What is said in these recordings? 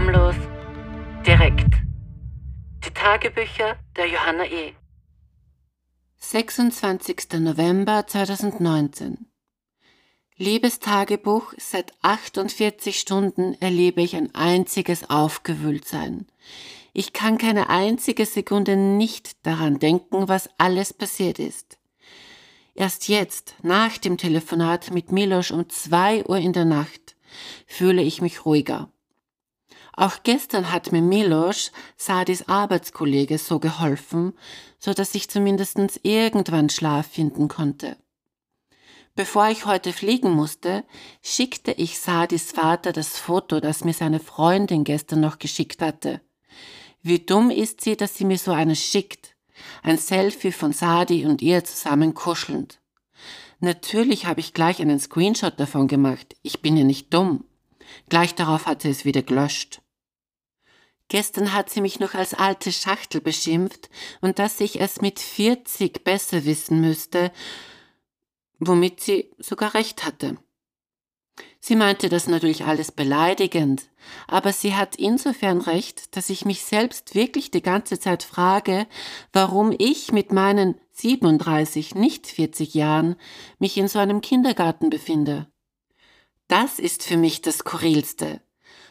Schamlos, direkt. Die Tagebücher der Johanna E. 26. November 2019 Liebes Tagebuch, seit 48 Stunden erlebe ich ein einziges Aufgewühltsein. Ich kann keine einzige Sekunde nicht daran denken, was alles passiert ist. Erst jetzt, nach dem Telefonat mit Milosch um zwei Uhr in der Nacht, fühle ich mich ruhiger. Auch gestern hat mir Milosch, Sadis Arbeitskollege, so geholfen, so dass ich zumindest irgendwann Schlaf finden konnte. Bevor ich heute fliegen musste, schickte ich Sadis Vater das Foto, das mir seine Freundin gestern noch geschickt hatte. Wie dumm ist sie, dass sie mir so eines schickt. Ein Selfie von Sadi und ihr zusammen kuschelnd. Natürlich habe ich gleich einen Screenshot davon gemacht. Ich bin ja nicht dumm. Gleich darauf hat sie es wieder gelöscht. Gestern hat sie mich noch als alte Schachtel beschimpft und dass ich es mit 40 besser wissen müsste, womit sie sogar recht hatte. Sie meinte das natürlich alles beleidigend, aber sie hat insofern recht, dass ich mich selbst wirklich die ganze Zeit frage, warum ich mit meinen 37, nicht 40 Jahren mich in so einem Kindergarten befinde. Das ist für mich das Skurrilste.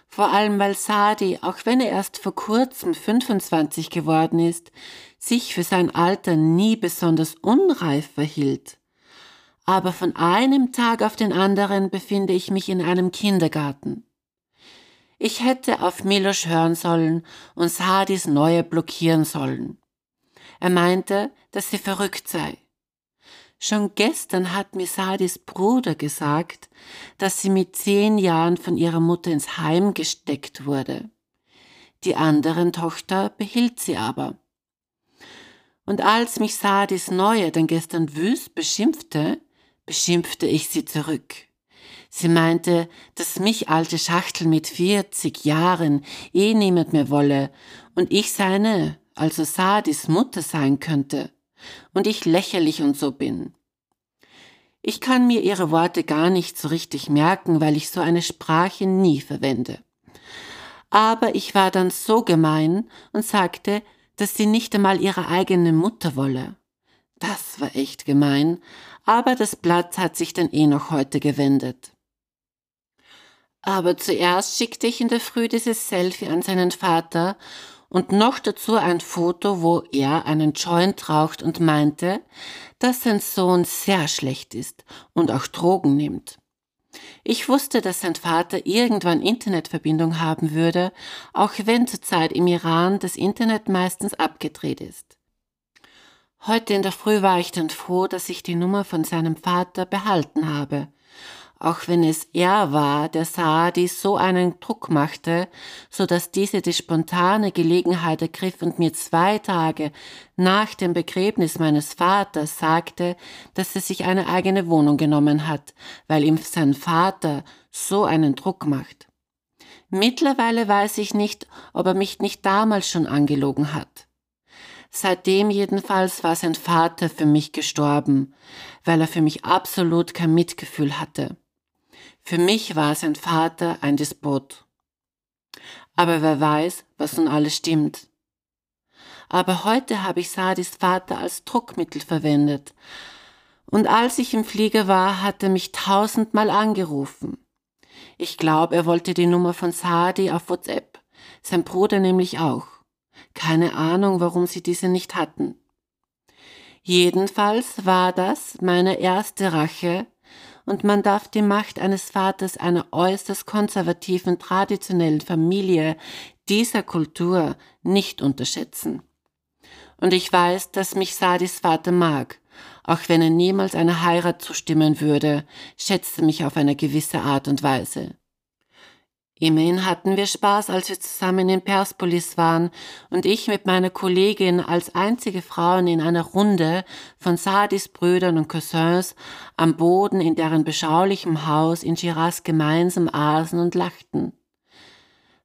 Vor allem, weil Sadi, auch wenn er erst vor kurzem 25 geworden ist, sich für sein Alter nie besonders unreif verhielt aber von einem Tag auf den anderen befinde ich mich in einem Kindergarten. Ich hätte auf Milosch hören sollen und Sadis Neue blockieren sollen. Er meinte, dass sie verrückt sei. Schon gestern hat mir Sadis Bruder gesagt, dass sie mit zehn Jahren von ihrer Mutter ins Heim gesteckt wurde. Die anderen Tochter behielt sie aber. Und als mich Sadis Neue dann gestern wüst beschimpfte, beschimpfte ich sie zurück. Sie meinte, dass mich alte Schachtel mit 40 Jahren eh niemand mehr wolle und ich seine, also Sadis Mutter sein könnte und ich lächerlich und so bin. Ich kann mir ihre Worte gar nicht so richtig merken, weil ich so eine Sprache nie verwende. Aber ich war dann so gemein und sagte, dass sie nicht einmal ihre eigene Mutter wolle. Das war echt gemein, aber das Blatt hat sich dann eh noch heute gewendet. Aber zuerst schickte ich in der Früh dieses Selfie an seinen Vater und noch dazu ein Foto, wo er einen Joint raucht und meinte, dass sein Sohn sehr schlecht ist und auch Drogen nimmt. Ich wusste, dass sein Vater irgendwann Internetverbindung haben würde, auch wenn zurzeit im Iran das Internet meistens abgedreht ist. Heute in der Früh war ich dann froh, dass ich die Nummer von seinem Vater behalten habe. Auch wenn es er war, der Saadi so einen Druck machte, so dass diese die spontane Gelegenheit ergriff und mir zwei Tage nach dem Begräbnis meines Vaters sagte, dass er sich eine eigene Wohnung genommen hat, weil ihm sein Vater so einen Druck macht. Mittlerweile weiß ich nicht, ob er mich nicht damals schon angelogen hat. Seitdem jedenfalls war sein Vater für mich gestorben, weil er für mich absolut kein Mitgefühl hatte. Für mich war sein Vater ein Despot. Aber wer weiß, was nun alles stimmt. Aber heute habe ich Sadis Vater als Druckmittel verwendet. Und als ich im Flieger war, hat er mich tausendmal angerufen. Ich glaube, er wollte die Nummer von Sadi auf WhatsApp, sein Bruder nämlich auch. Keine Ahnung, warum sie diese nicht hatten. Jedenfalls war das meine erste Rache, und man darf die Macht eines Vaters einer äußerst konservativen, traditionellen Familie dieser Kultur nicht unterschätzen. Und ich weiß, dass mich Sadis Vater mag, auch wenn er niemals einer Heirat zustimmen würde, schätzte mich auf eine gewisse Art und Weise. Immerhin hatten wir Spaß, als wir zusammen in Perspolis waren und ich mit meiner Kollegin als einzige Frauen in einer Runde von Sadis Brüdern und Cousins am Boden in deren beschaulichem Haus in Giras gemeinsam aßen und lachten.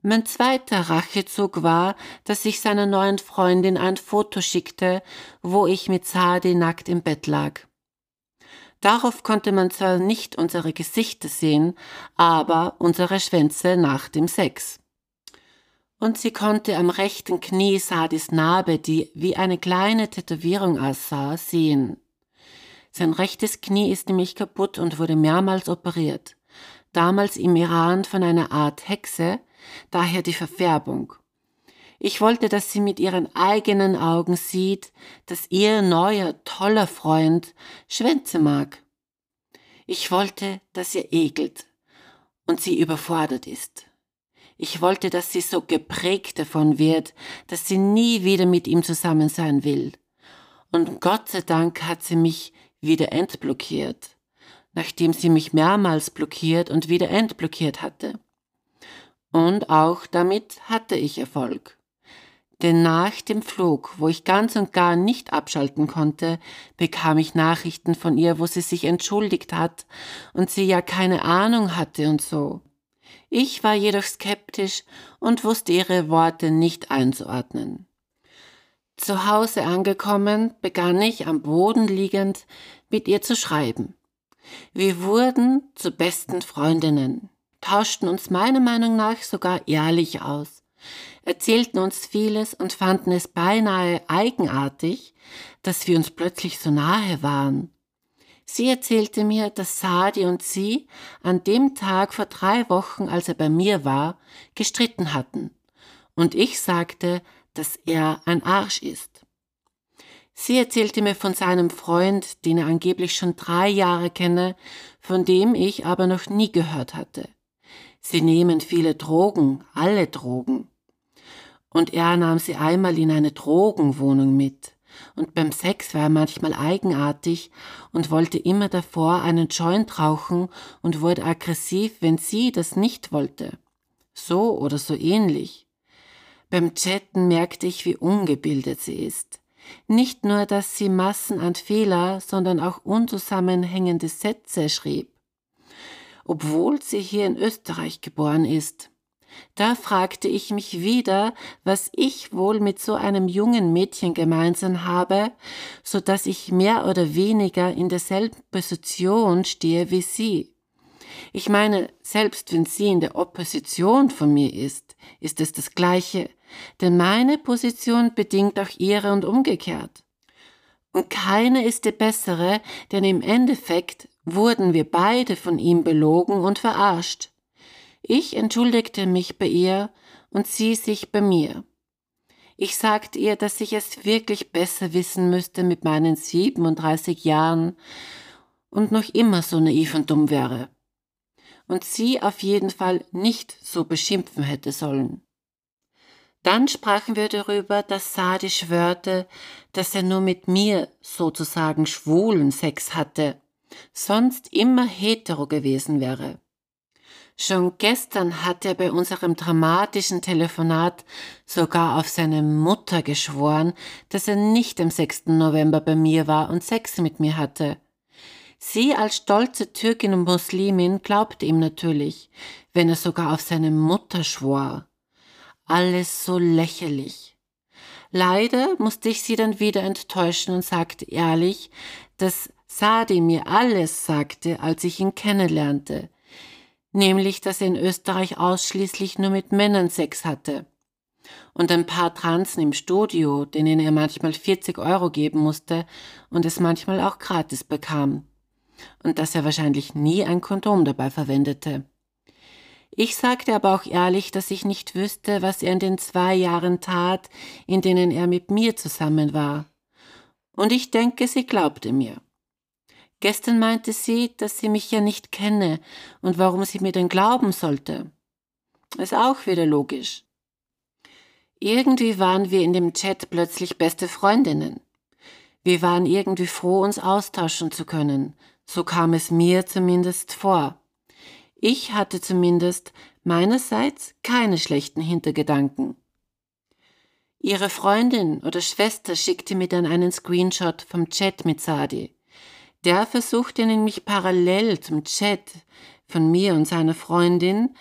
Mein zweiter Rachezug war, dass ich seiner neuen Freundin ein Foto schickte, wo ich mit Sadi nackt im Bett lag. Darauf konnte man zwar nicht unsere Gesichter sehen, aber unsere Schwänze nach dem Sex. und sie konnte am rechten Knie Sadis Narbe, die wie eine kleine Tätowierung aussah, sehen. Sein rechtes Knie ist nämlich kaputt und wurde mehrmals operiert. Damals im Iran von einer Art Hexe, daher die Verfärbung. Ich wollte, dass sie mit ihren eigenen Augen sieht, dass ihr neuer, toller Freund Schwänze mag. Ich wollte, dass ihr ekelt und sie überfordert ist. Ich wollte, dass sie so geprägt davon wird, dass sie nie wieder mit ihm zusammen sein will. Und Gott sei Dank hat sie mich wieder entblockiert, nachdem sie mich mehrmals blockiert und wieder entblockiert hatte. Und auch damit hatte ich Erfolg. Denn nach dem Flug, wo ich ganz und gar nicht abschalten konnte, bekam ich Nachrichten von ihr, wo sie sich entschuldigt hat und sie ja keine Ahnung hatte und so. Ich war jedoch skeptisch und wusste ihre Worte nicht einzuordnen. Zu Hause angekommen, begann ich am Boden liegend mit ihr zu schreiben. Wir wurden zu besten Freundinnen, tauschten uns meiner Meinung nach sogar ehrlich aus, erzählten uns vieles und fanden es beinahe eigenartig, dass wir uns plötzlich so nahe waren. Sie erzählte mir, dass Sadi und sie an dem Tag vor drei Wochen, als er bei mir war, gestritten hatten. Und ich sagte, dass er ein Arsch ist. Sie erzählte mir von seinem Freund, den er angeblich schon drei Jahre kenne, von dem ich aber noch nie gehört hatte. Sie nehmen viele Drogen, alle Drogen. Und er nahm sie einmal in eine Drogenwohnung mit und beim Sex war er manchmal eigenartig und wollte immer davor einen Joint rauchen und wurde aggressiv, wenn sie das nicht wollte. So oder so ähnlich. Beim Chatten merkte ich, wie ungebildet sie ist. Nicht nur, dass sie Massen an Fehler, sondern auch unzusammenhängende Sätze schrieb. Obwohl sie hier in Österreich geboren ist. Da fragte ich mich wieder, was ich wohl mit so einem jungen Mädchen gemeinsam habe, so dass ich mehr oder weniger in derselben Position stehe wie sie. Ich meine, selbst wenn sie in der Opposition von mir ist, ist es das Gleiche, denn meine Position bedingt auch ihre und umgekehrt. Und keine ist die bessere, denn im Endeffekt wurden wir beide von ihm belogen und verarscht. Ich entschuldigte mich bei ihr und sie sich bei mir. Ich sagte ihr, dass ich es wirklich besser wissen müsste mit meinen 37 Jahren und noch immer so naiv und dumm wäre. Und sie auf jeden Fall nicht so beschimpfen hätte sollen. Dann sprachen wir darüber, dass Sadi schwörte, dass er nur mit mir sozusagen schwulen Sex hatte, sonst immer hetero gewesen wäre. Schon gestern hat er bei unserem dramatischen Telefonat sogar auf seine Mutter geschworen, dass er nicht am 6. November bei mir war und Sex mit mir hatte. Sie als stolze Türkin und Muslimin glaubte ihm natürlich, wenn er sogar auf seine Mutter schwor. Alles so lächerlich. Leider musste ich sie dann wieder enttäuschen und sagte ehrlich, dass Sadi mir alles sagte, als ich ihn kennenlernte nämlich dass er in Österreich ausschließlich nur mit Männern Sex hatte. Und ein paar Transen im Studio, denen er manchmal 40 Euro geben musste und es manchmal auch gratis bekam. Und dass er wahrscheinlich nie ein Kondom dabei verwendete. Ich sagte aber auch ehrlich, dass ich nicht wüsste, was er in den zwei Jahren tat, in denen er mit mir zusammen war. Und ich denke, sie glaubte mir. Gestern meinte sie, dass sie mich ja nicht kenne und warum sie mir denn glauben sollte. Ist auch wieder logisch. Irgendwie waren wir in dem Chat plötzlich beste Freundinnen. Wir waren irgendwie froh, uns austauschen zu können. So kam es mir zumindest vor. Ich hatte zumindest meinerseits keine schlechten Hintergedanken. Ihre Freundin oder Schwester schickte mir dann einen Screenshot vom Chat mit Sadi. Der versuchte nämlich parallel zum Chat von mir und seiner Freundin,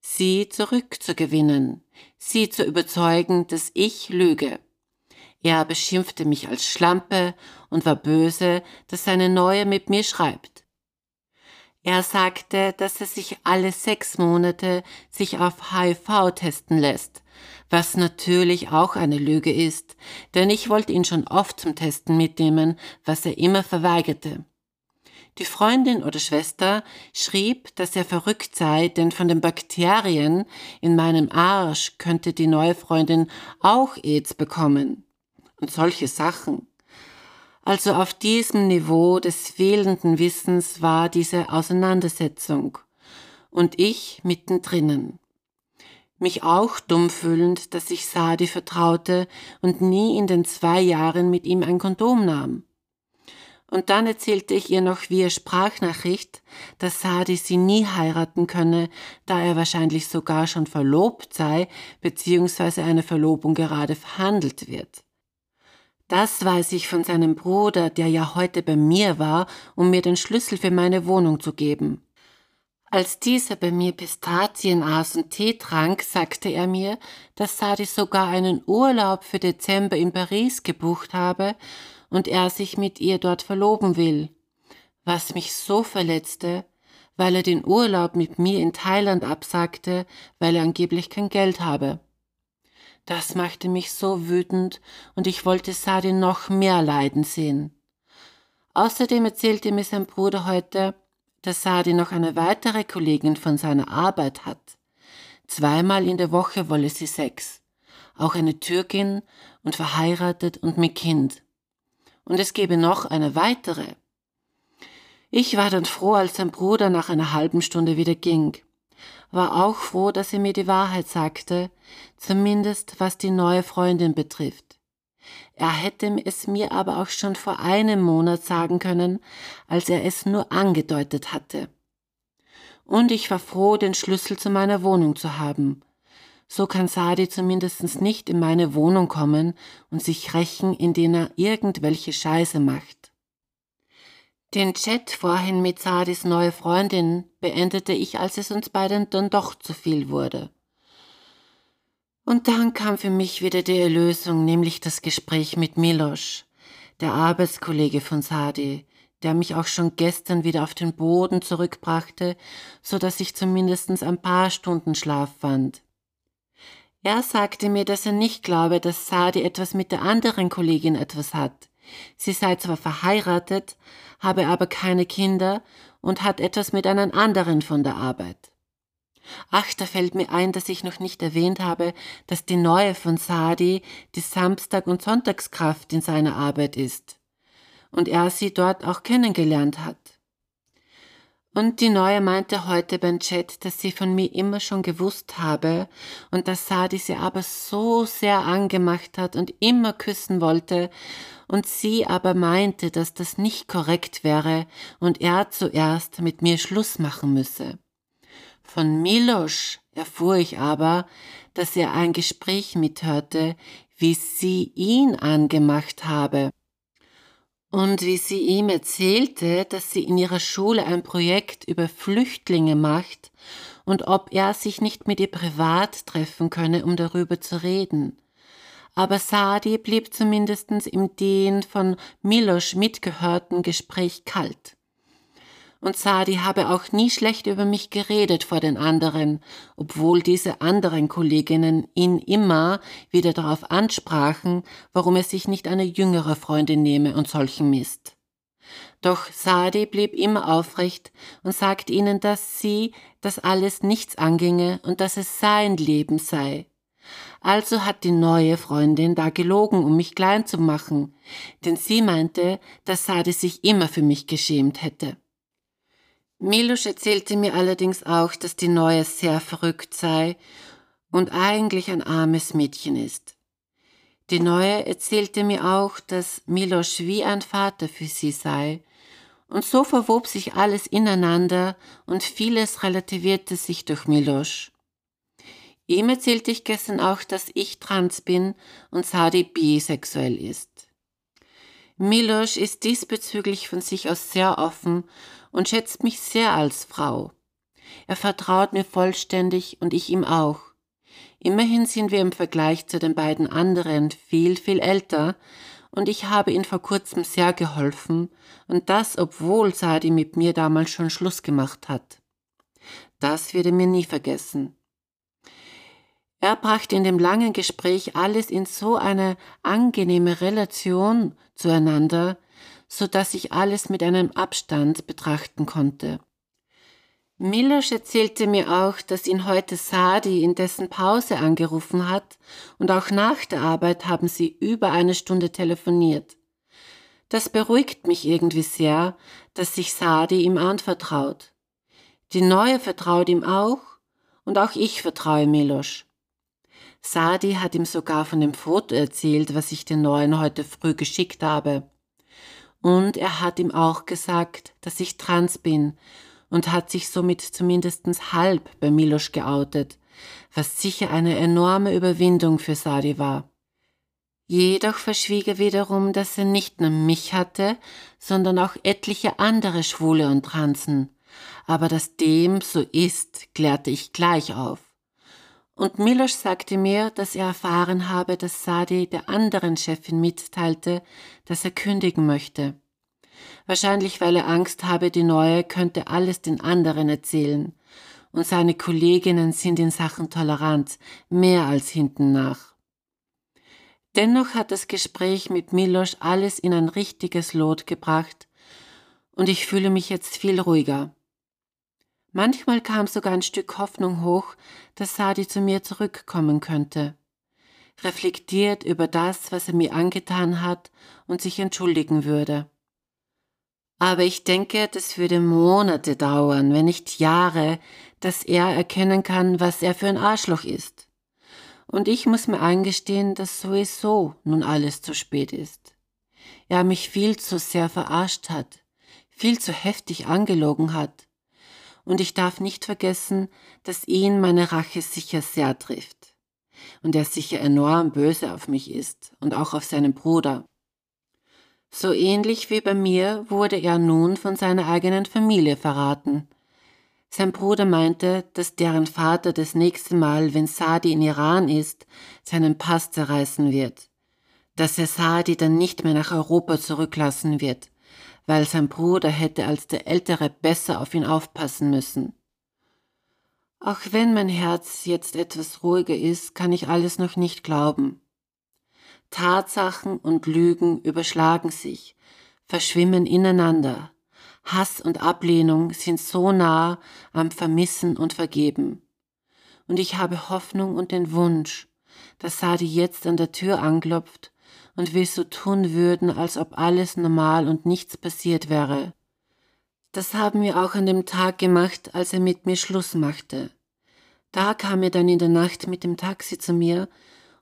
sie zurückzugewinnen, sie zu überzeugen, dass ich lüge. Er beschimpfte mich als Schlampe und war böse, dass seine Neue mit mir schreibt. Er sagte, dass er sich alle sechs Monate sich auf HIV testen lässt, was natürlich auch eine Lüge ist, denn ich wollte ihn schon oft zum Testen mitnehmen, was er immer verweigerte. Die Freundin oder Schwester schrieb, dass er verrückt sei, denn von den Bakterien in meinem Arsch könnte die neue Freundin auch AIDS bekommen. Und solche Sachen. Also auf diesem Niveau des fehlenden Wissens war diese Auseinandersetzung. Und ich mittendrinnen. Mich auch dumm fühlend, dass ich Sadi vertraute und nie in den zwei Jahren mit ihm ein Kondom nahm. Und dann erzählte ich ihr noch via Sprachnachricht, dass Sadi sie nie heiraten könne, da er wahrscheinlich sogar schon verlobt sei, beziehungsweise eine Verlobung gerade verhandelt wird. Das weiß ich von seinem Bruder, der ja heute bei mir war, um mir den Schlüssel für meine Wohnung zu geben. Als dieser bei mir Pistazien aß und Tee trank, sagte er mir, dass Sadi sogar einen Urlaub für Dezember in Paris gebucht habe und er sich mit ihr dort verloben will. Was mich so verletzte, weil er den Urlaub mit mir in Thailand absagte, weil er angeblich kein Geld habe. Das machte mich so wütend und ich wollte Sadi noch mehr leiden sehen. Außerdem erzählte mir sein Bruder heute, dass Sadi noch eine weitere Kollegin von seiner Arbeit hat. Zweimal in der Woche wolle sie Sex. Auch eine Türkin und verheiratet und mit Kind. Und es gebe noch eine weitere. Ich war dann froh, als sein Bruder nach einer halben Stunde wieder ging war auch froh, dass er mir die Wahrheit sagte, zumindest was die neue Freundin betrifft. Er hätte es mir aber auch schon vor einem Monat sagen können, als er es nur angedeutet hatte. Und ich war froh, den Schlüssel zu meiner Wohnung zu haben. So kann Sadi zumindest nicht in meine Wohnung kommen und sich rächen, indem er irgendwelche Scheiße macht. Den Chat vorhin mit Sadis neue Freundin beendete ich, als es uns beiden dann doch zu viel wurde. Und dann kam für mich wieder die Erlösung, nämlich das Gespräch mit Milosch, der Arbeitskollege von Sadi, der mich auch schon gestern wieder auf den Boden zurückbrachte, so dass ich zumindest ein paar Stunden Schlaf fand. Er sagte mir, dass er nicht glaube, dass Sadi etwas mit der anderen Kollegin etwas hat. Sie sei zwar verheiratet, habe aber keine Kinder und hat etwas mit einem anderen von der Arbeit. Ach, da fällt mir ein, dass ich noch nicht erwähnt habe, dass die neue von Sadi die Samstag- und Sonntagskraft in seiner Arbeit ist und er sie dort auch kennengelernt hat. Und die Neue meinte heute beim Chat, dass sie von mir immer schon gewusst habe und dass Sadi sie aber so sehr angemacht hat und immer küssen wollte und sie aber meinte, dass das nicht korrekt wäre und er zuerst mit mir Schluss machen müsse. Von Milosch erfuhr ich aber, dass er ein Gespräch mithörte, wie sie ihn angemacht habe und wie sie ihm erzählte, dass sie in ihrer Schule ein Projekt über Flüchtlinge macht und ob er sich nicht mit ihr privat treffen könne, um darüber zu reden. Aber Sadi blieb zumindest im den von Milosch mitgehörten Gespräch kalt und Sadi habe auch nie schlecht über mich geredet vor den anderen, obwohl diese anderen Kolleginnen ihn immer wieder darauf ansprachen, warum er sich nicht eine jüngere Freundin nehme und solchen Mist. Doch Sadi blieb immer aufrecht und sagte ihnen, dass sie das alles nichts anginge und dass es sein Leben sei. Also hat die neue Freundin da gelogen, um mich klein zu machen, denn sie meinte, dass Sadi sich immer für mich geschämt hätte. Milusch erzählte mir allerdings auch, dass die Neue sehr verrückt sei und eigentlich ein armes Mädchen ist. Die Neue erzählte mir auch, dass Milosch wie ein Vater für sie sei, und so verwob sich alles ineinander und vieles relativierte sich durch Milosch. Ihm erzählte ich gestern auch, dass ich trans bin und Sadi bisexuell ist. Milosch ist diesbezüglich von sich aus sehr offen und schätzt mich sehr als Frau. Er vertraut mir vollständig und ich ihm auch. Immerhin sind wir im Vergleich zu den beiden anderen viel, viel älter und ich habe ihm vor kurzem sehr geholfen, und das, obwohl Sadi mit mir damals schon Schluss gemacht hat. Das wird er mir nie vergessen. Er brachte in dem langen Gespräch alles in so eine angenehme Relation zueinander, so dass ich alles mit einem Abstand betrachten konnte. Milosch erzählte mir auch, dass ihn heute Sadi in dessen Pause angerufen hat und auch nach der Arbeit haben sie über eine Stunde telefoniert. Das beruhigt mich irgendwie sehr, dass sich Sadi ihm anvertraut. Die Neue vertraut ihm auch und auch ich vertraue Milosch. Sadi hat ihm sogar von dem Foto erzählt, was ich den Neuen heute früh geschickt habe. Und er hat ihm auch gesagt, dass ich trans bin und hat sich somit zumindest halb bei Milosch geoutet, was sicher eine enorme Überwindung für Sadi war. Jedoch verschwieg er wiederum, dass er nicht nur mich hatte, sondern auch etliche andere Schwule und Transen. Aber dass dem so ist, klärte ich gleich auf. Und Milosch sagte mir, dass er erfahren habe, dass Sadi der anderen Chefin mitteilte, dass er kündigen möchte. Wahrscheinlich, weil er Angst habe, die Neue könnte alles den anderen erzählen. Und seine Kolleginnen sind in Sachen Toleranz mehr als hinten nach. Dennoch hat das Gespräch mit Milosch alles in ein richtiges Lot gebracht und ich fühle mich jetzt viel ruhiger. Manchmal kam sogar ein Stück Hoffnung hoch, dass Sadi zu mir zurückkommen könnte. Reflektiert über das, was er mir angetan hat und sich entschuldigen würde. Aber ich denke, das würde Monate dauern, wenn nicht Jahre, dass er erkennen kann, was er für ein Arschloch ist. Und ich muss mir eingestehen, dass sowieso nun alles zu spät ist. Er mich viel zu sehr verarscht hat, viel zu heftig angelogen hat und ich darf nicht vergessen, dass ihn meine Rache sicher sehr trifft und er sicher enorm böse auf mich ist und auch auf seinen Bruder. So ähnlich wie bei mir wurde er nun von seiner eigenen Familie verraten. Sein Bruder meinte, dass deren Vater das nächste Mal, wenn Sadi in Iran ist, seinen Pass zerreißen wird, dass er Sadi dann nicht mehr nach Europa zurücklassen wird, weil sein Bruder hätte als der Ältere besser auf ihn aufpassen müssen. Auch wenn mein Herz jetzt etwas ruhiger ist, kann ich alles noch nicht glauben. Tatsachen und Lügen überschlagen sich, verschwimmen ineinander. Hass und Ablehnung sind so nah am Vermissen und Vergeben. Und ich habe Hoffnung und den Wunsch, dass Sadi jetzt an der Tür anklopft und wir so tun würden, als ob alles normal und nichts passiert wäre. Das haben wir auch an dem Tag gemacht, als er mit mir Schluss machte. Da kam er dann in der Nacht mit dem Taxi zu mir,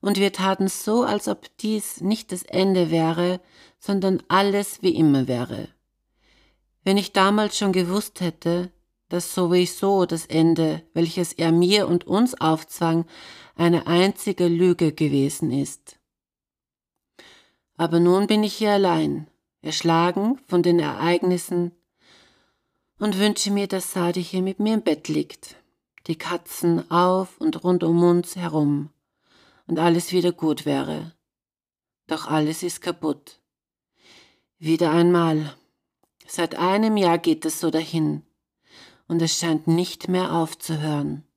und wir taten so, als ob dies nicht das Ende wäre, sondern alles wie immer wäre. Wenn ich damals schon gewusst hätte, dass sowieso das Ende, welches er mir und uns aufzwang, eine einzige Lüge gewesen ist. Aber nun bin ich hier allein, erschlagen von den Ereignissen und wünsche mir, dass Sadi hier mit mir im Bett liegt, die Katzen auf und rund um uns herum und alles wieder gut wäre. Doch alles ist kaputt. Wieder einmal. Seit einem Jahr geht es so dahin und es scheint nicht mehr aufzuhören.